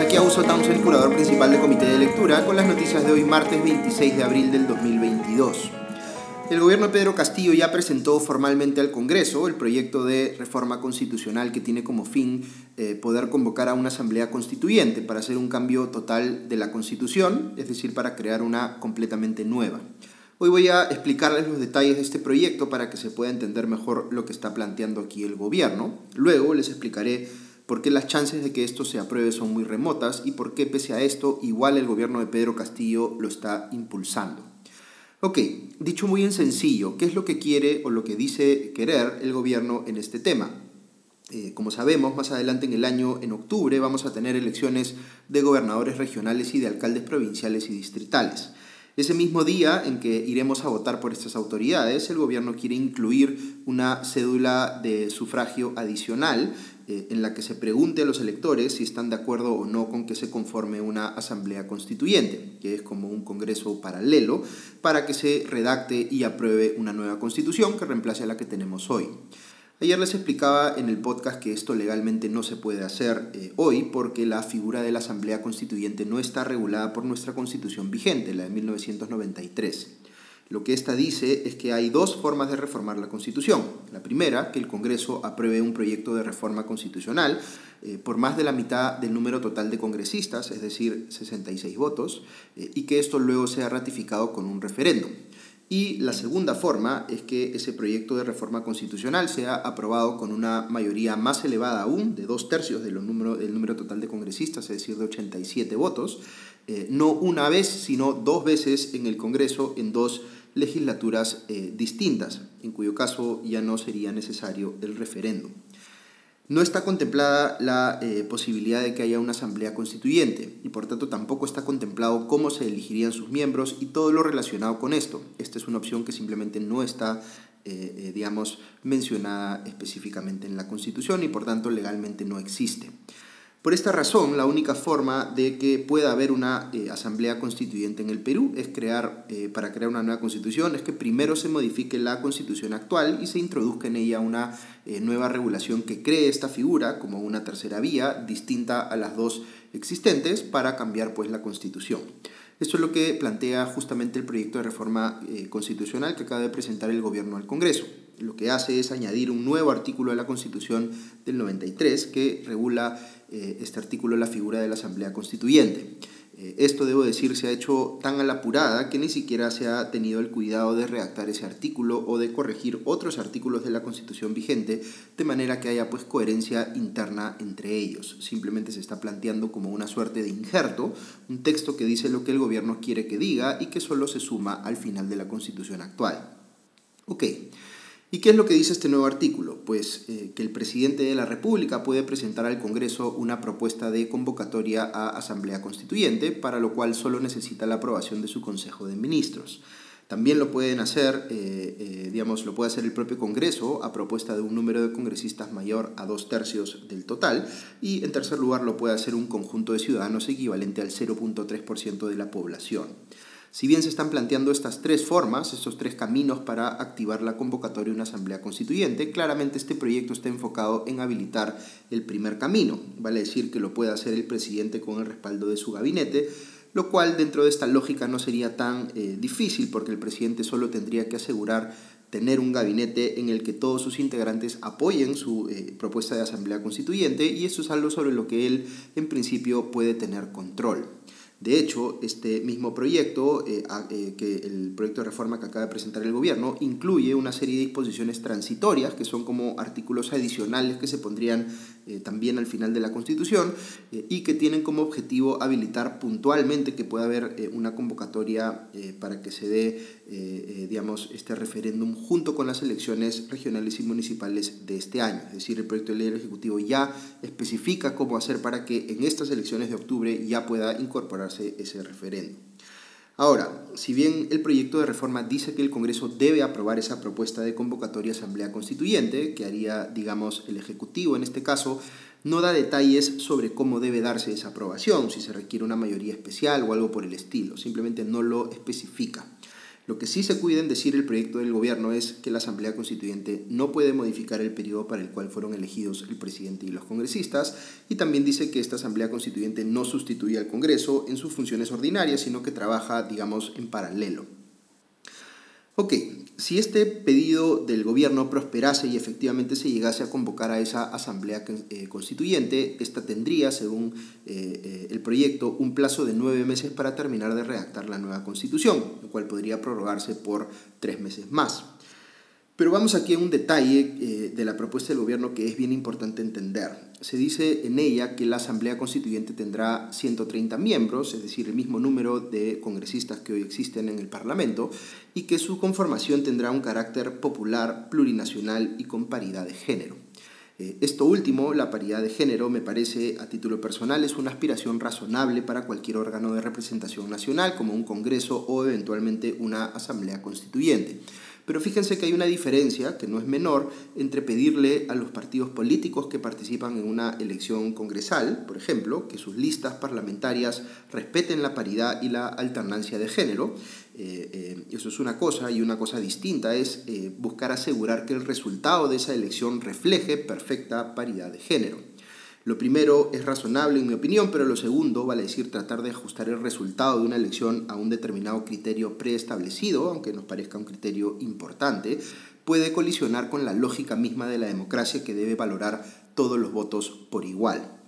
aquí Augusto Townsend, curador principal del Comité de Lectura, con las noticias de hoy, martes 26 de abril del 2022. El gobierno de Pedro Castillo ya presentó formalmente al Congreso el proyecto de reforma constitucional que tiene como fin eh, poder convocar a una asamblea constituyente para hacer un cambio total de la constitución, es decir, para crear una completamente nueva. Hoy voy a explicarles los detalles de este proyecto para que se pueda entender mejor lo que está planteando aquí el gobierno. Luego les explicaré por qué las chances de que esto se apruebe son muy remotas y por qué pese a esto igual el gobierno de Pedro Castillo lo está impulsando. Ok, dicho muy en sencillo, ¿qué es lo que quiere o lo que dice querer el gobierno en este tema? Eh, como sabemos, más adelante en el año, en octubre, vamos a tener elecciones de gobernadores regionales y de alcaldes provinciales y distritales. Ese mismo día en que iremos a votar por estas autoridades, el gobierno quiere incluir una cédula de sufragio adicional eh, en la que se pregunte a los electores si están de acuerdo o no con que se conforme una asamblea constituyente, que es como un congreso paralelo, para que se redacte y apruebe una nueva constitución que reemplace a la que tenemos hoy. Ayer les explicaba en el podcast que esto legalmente no se puede hacer eh, hoy porque la figura de la Asamblea Constituyente no está regulada por nuestra constitución vigente, la de 1993. Lo que esta dice es que hay dos formas de reformar la Constitución. La primera, que el Congreso apruebe un proyecto de reforma constitucional eh, por más de la mitad del número total de congresistas, es decir, 66 votos, eh, y que esto luego sea ratificado con un referéndum. Y la segunda forma es que ese proyecto de reforma constitucional sea aprobado con una mayoría más elevada aún, de dos tercios del número, del número total de congresistas, es decir, de 87 votos, eh, no una vez, sino dos veces en el Congreso en dos legislaturas eh, distintas, en cuyo caso ya no sería necesario el referéndum. No está contemplada la eh, posibilidad de que haya una asamblea constituyente y por tanto tampoco está contemplado cómo se elegirían sus miembros y todo lo relacionado con esto. Esta es una opción que simplemente no está, digamos, mencionada específicamente en la Constitución y por tanto legalmente no existe. Por esta razón, la única forma de que pueda haber una eh, asamblea constituyente en el Perú es crear, eh, para crear una nueva constitución, es que primero se modifique la constitución actual y se introduzca en ella una eh, nueva regulación que cree esta figura como una tercera vía distinta a las dos existentes para cambiar pues la constitución. Esto es lo que plantea justamente el proyecto de reforma constitucional que acaba de presentar el gobierno al Congreso lo que hace es añadir un nuevo artículo a la Constitución del 93 que regula eh, este artículo la figura de la Asamblea Constituyente. Eh, esto, debo decir, se ha hecho tan a la apurada que ni siquiera se ha tenido el cuidado de redactar ese artículo o de corregir otros artículos de la Constitución vigente de manera que haya pues coherencia interna entre ellos. Simplemente se está planteando como una suerte de injerto, un texto que dice lo que el gobierno quiere que diga y que solo se suma al final de la Constitución actual. Ok. ¿Y qué es lo que dice este nuevo artículo? Pues eh, que el presidente de la República puede presentar al Congreso una propuesta de convocatoria a Asamblea Constituyente, para lo cual solo necesita la aprobación de su Consejo de Ministros. También lo pueden hacer, eh, eh, digamos, lo puede hacer el propio Congreso a propuesta de un número de congresistas mayor a dos tercios del total. Y en tercer lugar lo puede hacer un conjunto de ciudadanos equivalente al 0.3% de la población. Si bien se están planteando estas tres formas, estos tres caminos para activar la convocatoria de una asamblea constituyente, claramente este proyecto está enfocado en habilitar el primer camino, vale decir que lo puede hacer el presidente con el respaldo de su gabinete, lo cual dentro de esta lógica no sería tan eh, difícil porque el presidente solo tendría que asegurar tener un gabinete en el que todos sus integrantes apoyen su eh, propuesta de asamblea constituyente y eso es algo sobre lo que él en principio puede tener control. De hecho, este mismo proyecto, eh, eh, que el proyecto de reforma que acaba de presentar el gobierno, incluye una serie de disposiciones transitorias, que son como artículos adicionales que se pondrían eh, también al final de la Constitución y que tienen como objetivo habilitar puntualmente que pueda haber una convocatoria para que se dé, digamos, este referéndum junto con las elecciones regionales y municipales de este año. Es decir, el proyecto de ley del Ejecutivo ya especifica cómo hacer para que en estas elecciones de octubre ya pueda incorporar ese referéndum. Ahora, si bien el proyecto de reforma dice que el Congreso debe aprobar esa propuesta de convocatoria Asamblea Constituyente, que haría, digamos, el Ejecutivo en este caso, no da detalles sobre cómo debe darse esa aprobación, si se requiere una mayoría especial o algo por el estilo, simplemente no lo especifica. Lo que sí se cuida en decir el proyecto del gobierno es que la Asamblea Constituyente no puede modificar el periodo para el cual fueron elegidos el presidente y los congresistas y también dice que esta Asamblea Constituyente no sustituye al Congreso en sus funciones ordinarias, sino que trabaja, digamos, en paralelo. Ok, si este pedido del gobierno prosperase y efectivamente se llegase a convocar a esa asamblea eh, constituyente, esta tendría, según eh, eh, el proyecto, un plazo de nueve meses para terminar de redactar la nueva constitución, lo cual podría prorrogarse por tres meses más. Pero vamos aquí a un detalle eh, de la propuesta del gobierno que es bien importante entender. Se dice en ella que la Asamblea Constituyente tendrá 130 miembros, es decir, el mismo número de congresistas que hoy existen en el Parlamento, y que su conformación tendrá un carácter popular, plurinacional y con paridad de género. Eh, esto último, la paridad de género, me parece a título personal es una aspiración razonable para cualquier órgano de representación nacional, como un Congreso o eventualmente una Asamblea Constituyente. Pero fíjense que hay una diferencia, que no es menor, entre pedirle a los partidos políticos que participan en una elección congresal, por ejemplo, que sus listas parlamentarias respeten la paridad y la alternancia de género. Eh, eh, eso es una cosa, y una cosa distinta es eh, buscar asegurar que el resultado de esa elección refleje perfecta paridad de género. Lo primero es razonable en mi opinión, pero lo segundo, vale decir, tratar de ajustar el resultado de una elección a un determinado criterio preestablecido, aunque nos parezca un criterio importante, puede colisionar con la lógica misma de la democracia que debe valorar todos los votos por igual.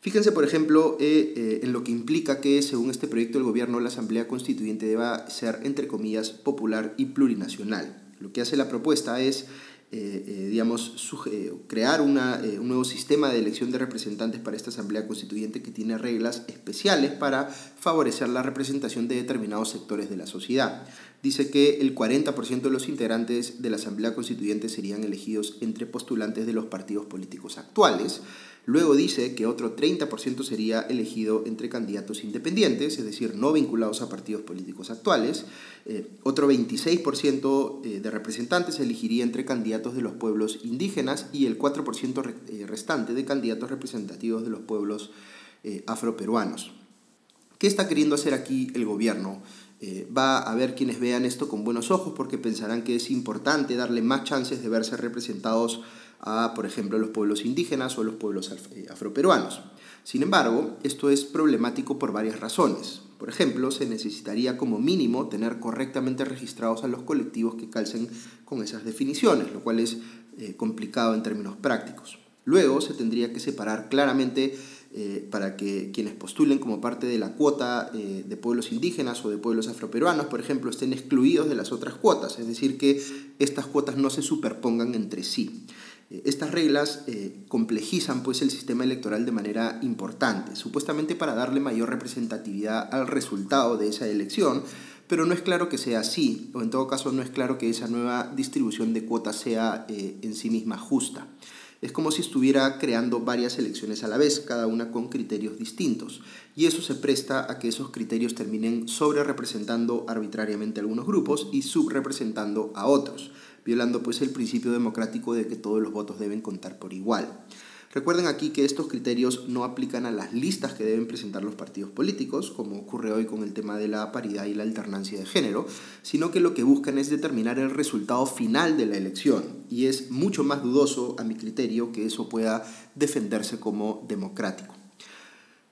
Fíjense, por ejemplo, eh, eh, en lo que implica que, según este proyecto del gobierno, la Asamblea Constituyente deba ser, entre comillas, popular y plurinacional. Lo que hace la propuesta es eh, eh, digamos, crear una, eh, un nuevo sistema de elección de representantes para esta Asamblea Constituyente que tiene reglas especiales para favorecer la representación de determinados sectores de la sociedad. Dice que el 40% de los integrantes de la Asamblea Constituyente serían elegidos entre postulantes de los partidos políticos actuales, Luego dice que otro 30% sería elegido entre candidatos independientes, es decir, no vinculados a partidos políticos actuales. Eh, otro 26% eh, de representantes se elegiría entre candidatos de los pueblos indígenas y el 4% eh, restante de candidatos representativos de los pueblos afroperuanos. ¿Qué está queriendo hacer aquí el gobierno? Va a haber quienes vean esto con buenos ojos porque pensarán que es importante darle más chances de verse representados a, por ejemplo, los pueblos indígenas o los pueblos eh, afroperuanos. Sin embargo, esto es problemático por varias razones. Por ejemplo, se necesitaría como mínimo tener correctamente registrados a los colectivos que calcen con esas definiciones, lo cual es eh, complicado en términos prácticos. Luego se tendría que separar claramente eh, para que quienes postulen como parte de la cuota de pueblos indígenas o de pueblos afroperuanos, por ejemplo, estén excluidos de las otras cuotas, es decir, que estas cuotas no se superpongan entre sí. Eh, estas reglas eh, complejizan pues, el sistema electoral de manera importante, supuestamente para darle mayor representatividad al resultado de esa elección, pero no es claro que sea así, o en todo caso no es claro que esa nueva distribución de cuotas sea eh, en sí misma justa. Es como si estuviera creando varias elecciones a la vez, cada una con criterios distintos, y eso se presta a que esos criterios terminen sobre representando arbitrariamente a algunos grupos y subrepresentando a otros violando pues el principio democrático de que todos los votos deben contar por igual. Recuerden aquí que estos criterios no aplican a las listas que deben presentar los partidos políticos, como ocurre hoy con el tema de la paridad y la alternancia de género, sino que lo que buscan es determinar el resultado final de la elección, y es mucho más dudoso, a mi criterio, que eso pueda defenderse como democrático.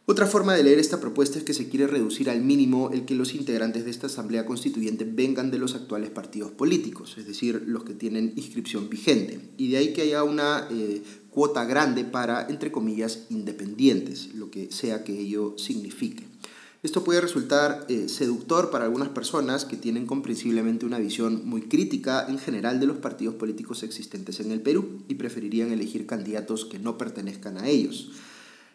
Otra forma de leer esta propuesta es que se quiere reducir al mínimo el que los integrantes de esta Asamblea Constituyente vengan de los actuales partidos políticos, es decir, los que tienen inscripción vigente, y de ahí que haya una eh, cuota grande para, entre comillas, independientes, lo que sea que ello signifique. Esto puede resultar eh, seductor para algunas personas que tienen comprensiblemente una visión muy crítica en general de los partidos políticos existentes en el Perú y preferirían elegir candidatos que no pertenezcan a ellos.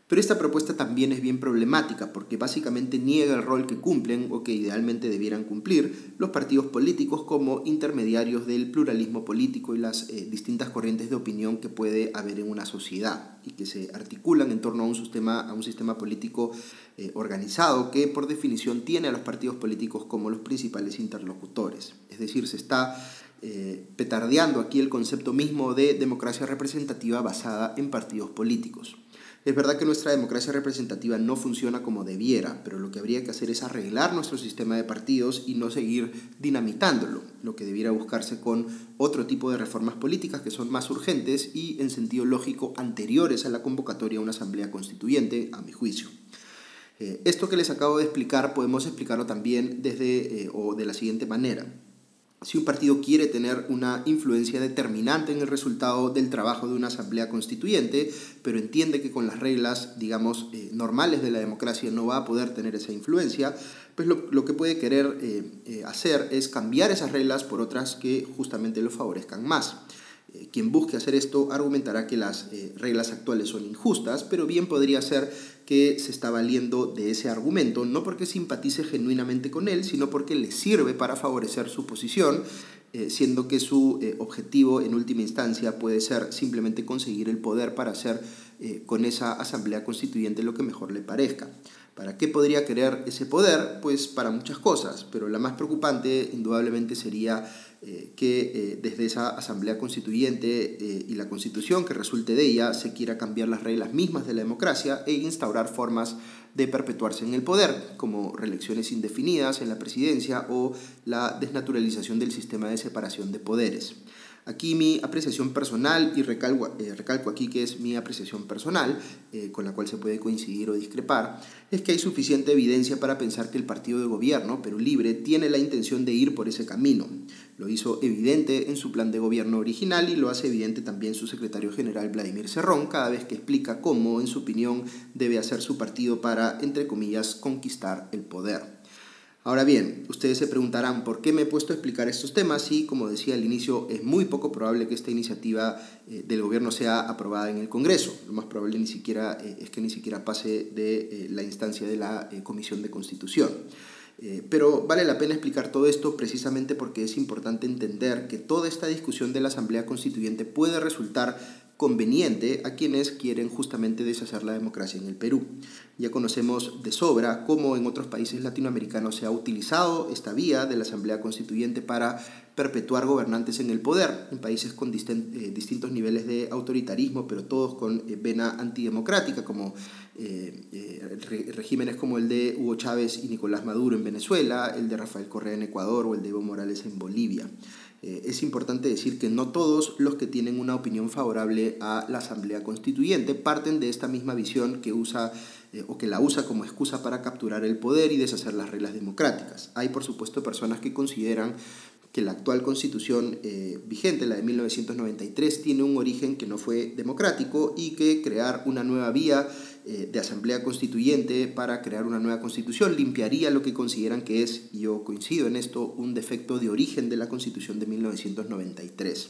Pero esta propuesta también es bien problemática porque básicamente niega el rol que cumplen o que idealmente debieran cumplir los partidos políticos como intermediarios del pluralismo político y las eh, distintas corrientes de opinión que puede haber en una sociedad y que se articulan en torno a un sistema, a un sistema político eh, organizado que por definición tiene a los partidos políticos como los principales interlocutores. Es decir, se está eh, petardeando aquí el concepto mismo de democracia representativa basada en partidos políticos. Es verdad que nuestra democracia representativa no funciona como debiera, pero lo que habría que hacer es arreglar nuestro sistema de partidos y no seguir dinamitándolo, lo que debiera buscarse con otro tipo de reformas políticas que son más urgentes y en sentido lógico anteriores a la convocatoria a una asamblea constituyente, a mi juicio. Eh, esto que les acabo de explicar podemos explicarlo también desde eh, o de la siguiente manera si un partido quiere tener una influencia determinante en el resultado del trabajo de una asamblea constituyente, pero entiende que con las reglas, digamos, eh, normales de la democracia no va a poder tener esa influencia, pues lo, que puede querer eh, eh, hacer es cambiar esas reglas por otras que justamente lo favorezcan más. Quien busque hacer esto argumentará que las reglas actuales son injustas, pero bien podría ser que se está valiendo de ese argumento, no porque simpatice genuinamente con él, sino porque le sirve para favorecer su posición, eh, siendo que su eh, objetivo en última instancia puede ser simplemente conseguir el poder para hacer eh, con esa asamblea constituyente lo que mejor le parezca. ¿Para qué podría querer ese poder? Pues para muchas cosas, pero la más preocupante indudablemente sería eh, que eh, desde esa asamblea constituyente eh, y la constitución que resulte de ella se quiera cambiar las reglas mismas de la democracia e instaurar formas de perpetuarse en el poder, como reelecciones indefinidas en la presidencia o la desnaturalización del sistema de separación de poderes. Aquí mi apreciación personal, y recalco, eh, recalco aquí que es mi apreciación personal, eh, con la cual se puede coincidir o discrepar, es que hay suficiente evidencia para pensar que el partido de gobierno, Perú Libre, tiene la intención de ir por ese camino. Lo hizo evidente en su plan de gobierno original y lo hace evidente también su secretario general Vladimir Cerrón cada vez que explica cómo, en su opinión, debe hacer su partido para, entre comillas, conquistar el poder. Ahora bien, ustedes se preguntarán por qué me he puesto a explicar estos temas y, como decía al inicio, es muy poco probable que esta iniciativa eh, del gobierno sea aprobada en el Congreso. Lo más probable ni siquiera, eh, es que ni siquiera pase de eh, la instancia de la Comisión de Constitución. pero vale la pena explicar todo esto precisamente porque es importante entender que toda esta discusión de la Asamblea Constituyente puede resultar conveniente a quienes quieren justamente deshacer la democracia en el Perú. Ya conocemos de sobra cómo en otros países latinoamericanos se ha utilizado esta vía de la Asamblea Constituyente para perpetuar gobernantes en el poder, en países con eh, distintos niveles de autoritarismo, pero todos con eh, vena antidemocrática, como eh, regímenes como el de Hugo Chávez y Nicolás Maduro en Venezuela, el de Rafael Correa en Ecuador o el de Evo Morales en Bolivia. Eh, es importante decir que no todos los que tienen una opinión favorable a la Asamblea Constituyente parten de esta misma visión que usa eh, o que la usa como excusa para capturar el poder y deshacer las reglas democráticas. Hay, por supuesto, personas que consideran que la actual constitución eh, vigente, la de 1993, tiene un origen que no fue democrático y que crear una nueva vía de asamblea constituyente para crear una nueva constitución limpiaría lo que consideran que es, y yo coincido en esto, un defecto de origen de la constitución de 1993.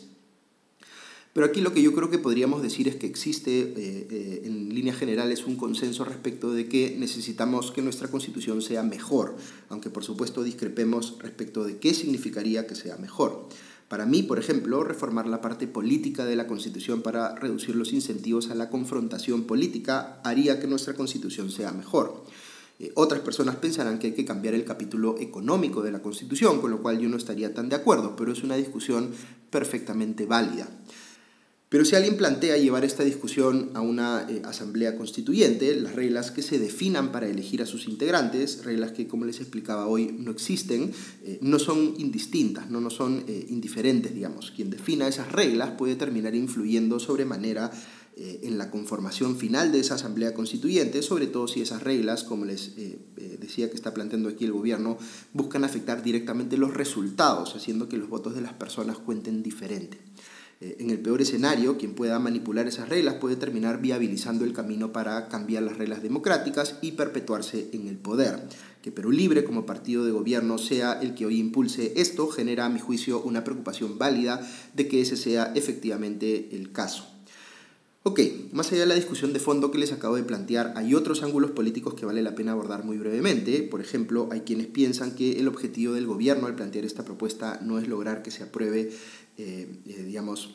Pero aquí lo que yo creo que podríamos decir es que existe eh, eh, en líneas generales un consenso respecto de que necesitamos que nuestra constitución sea mejor, aunque por supuesto discrepemos respecto de qué significaría que sea mejor. Para mí, por ejemplo, reformar la parte política de la Constitución para reducir los incentivos a la confrontación política haría que nuestra Constitución sea mejor. Eh, otras personas pensarán que hay que cambiar el capítulo económico de la Constitución, con lo cual yo no estaría tan de acuerdo, pero es una discusión perfectamente válida. Pero si alguien plantea llevar esta discusión a una eh, asamblea constituyente, las reglas que se definan para elegir a sus integrantes, reglas que como les explicaba hoy no existen, eh, no son indistintas, no, no son eh, indiferentes, digamos. Quien defina esas reglas puede terminar influyendo sobremanera en la conformación final de esa asamblea constituyente, sobre todo si esas reglas, como les decía que está planteando aquí el gobierno, buscan afectar directamente los resultados, haciendo que los votos de las personas cuenten diferente. Eh, en el peor escenario, quien pueda manipular esas reglas puede terminar viabilizando el camino para cambiar las reglas democráticas y perpetuarse en el poder. Que Perú Libre como partido de gobierno sea el que hoy impulse esto genera, a mi juicio, una preocupación válida de que ese sea efectivamente el caso. Ok, más allá de la discusión de fondo que les acabo de plantear, hay otros ángulos políticos que vale la pena abordar muy brevemente. Por ejemplo, hay quienes piensan que el objetivo del gobierno al plantear esta propuesta no es lograr que se apruebe eh, eh, digamos,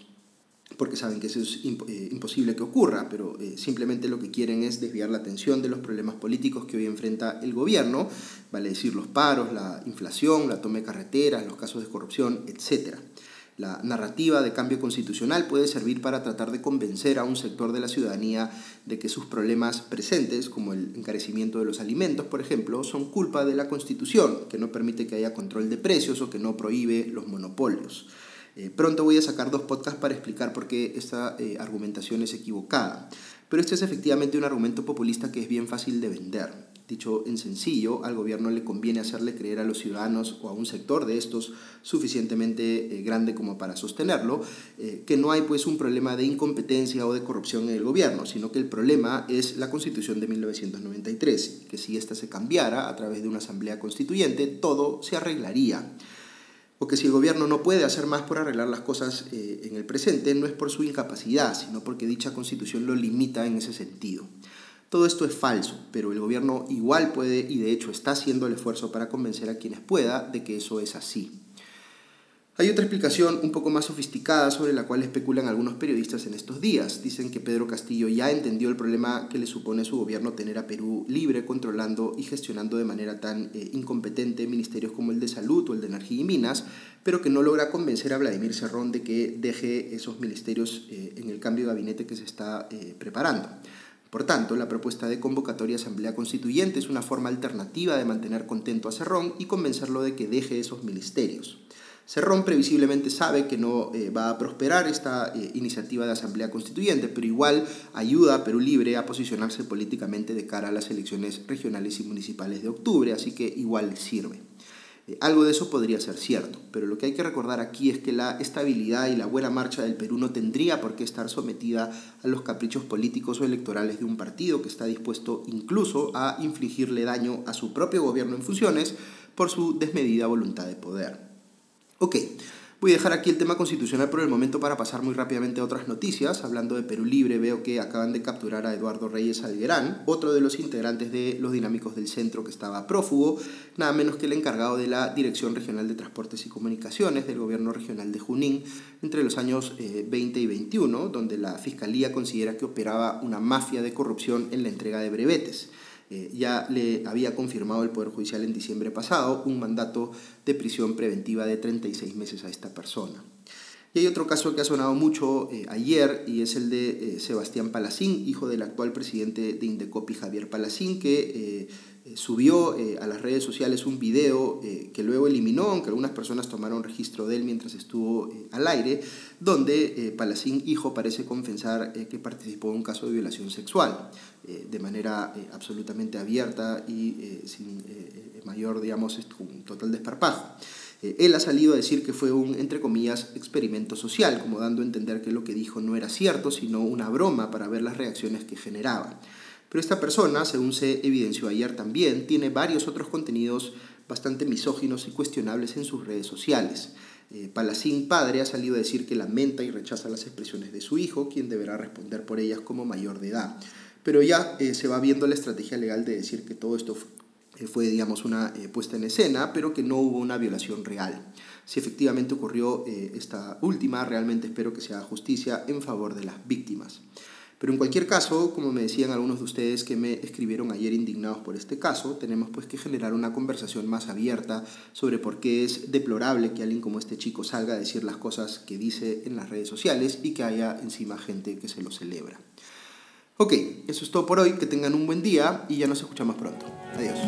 porque saben que eso es eh, imposible que ocurra, pero simplemente lo que quieren es desviar la atención de los problemas políticos que hoy enfrenta el gobierno, vale decir los paros, la inflación, la toma de carreteras, los casos de corrupción, etc. La narrativa de cambio constitucional puede servir para tratar de convencer a un sector de la ciudadanía de que sus problemas presentes, como el encarecimiento de los alimentos, por ejemplo, son culpa de la Constitución, que no permite que haya control de precios o que no prohíbe los monopolios. Eh, pronto voy a sacar dos podcasts para explicar por qué esta eh, argumentación es equivocada. Pero este es efectivamente un argumento populista que es bien fácil de vender. Dicho en sencillo, al gobierno le conviene hacerle creer a los ciudadanos o a un sector de estos suficientemente eh, grande como para sostenerlo, que no hay pues un problema de incompetencia o de corrupción en el gobierno, sino que el problema es la constitución de 1993, que si ésta se cambiara a través de una asamblea constituyente, todo se arreglaría o que si el gobierno no puede hacer más por arreglar las cosas eh, en el presente, no es por su incapacidad, sino porque dicha constitución lo limita en ese sentido. Todo esto es falso, pero el gobierno igual puede y de hecho está haciendo el esfuerzo para convencer a quienes pueda de que eso es así. Hay otra explicación un poco más sofisticada sobre la cual especulan algunos periodistas en estos días. Dicen que Pedro Castillo ya entendió el problema que le supone su gobierno tener a Perú libre, controlando y gestionando de manera tan eh, incompetente ministerios como el de Salud o el de Energía y Minas, pero que no logra convencer a Vladimir Cerrón de que deje esos ministerios eh, en el cambio de gabinete que se está eh, preparando. Por tanto, la propuesta de convocatoria a Asamblea Constituyente es una forma alternativa de mantener contento a Cerrón y convencerlo de que deje esos ministerios. Cerrón previsiblemente sabe que no eh, va a prosperar esta eh, iniciativa de Asamblea Constituyente, pero igual ayuda a Perú Libre a posicionarse políticamente de cara a las elecciones regionales y municipales de octubre, así que igual sirve. Eh, algo de eso podría ser cierto, pero lo que hay que recordar aquí es que la estabilidad y la buena marcha del Perú no tendría por qué estar sometida a los caprichos políticos o electorales de un partido que está dispuesto incluso a infligirle daño a su propio gobierno en funciones por su desmedida voluntad de poder. Ok, Voy a dejar aquí el tema constitucional por el momento para pasar muy rápidamente a otras noticias. Hablando de Perú Libre, veo que acaban de capturar a Eduardo Reyes Alguerán, otro de los integrantes de los dinámicos del centro que estaba prófugo, nada menos que el encargado de la Dirección Regional de Transportes y Comunicaciones del Gobierno Regional de Junín entre los años 20 eh, y 21, donde la Fiscalía considera que operaba una mafia de corrupción en la entrega de brevetes. Eh, ya le había confirmado el Poder Judicial en diciembre pasado un mandato de prisión preventiva de 36 meses a esta persona. Y hay otro caso que ha sonado mucho eh, ayer y es el de eh, Sebastián Palacín, hijo del actual presidente de Indecopi, Javier Palacín, que subió a las redes sociales un video que luego eliminó, aunque algunas personas tomaron registro de él mientras estuvo al aire, donde Palacín, hijo, parece confesar que participó en un caso de violación sexual. Eh, de manera eh, absolutamente abierta y eh, sin mayor, digamos, un total desparpajo. él ha salido a decir que fue un, entre comillas, experimento social, como dando a entender que lo que dijo no era cierto, sino una broma para ver las reacciones que generaba. Pero esta persona, según se evidenció ayer también, tiene varios otros contenidos bastante misóginos y cuestionables en sus redes sociales. Palacín padre ha salido a decir que lamenta y rechaza las expresiones de su hijo, quien deberá responder por ellas como mayor de edad. Pero ya eh, se va viendo la estrategia legal de decir que todo esto fue, eh, digamos, una eh, puesta en escena, pero que no hubo una violación real. Si efectivamente ocurrió esta última, realmente espero que se haga justicia en favor de las víctimas. Pero en cualquier caso, como me decían algunos de ustedes que me escribieron ayer indignados por este caso, tenemos pues que generar una conversación más abierta sobre por qué es deplorable que alguien como este chico salga a decir las cosas que dice en las redes sociales y que haya encima gente que se lo celebra. Ok, eso es todo por hoy, que tengan un buen día y ya nos escuchamos pronto. Adiós.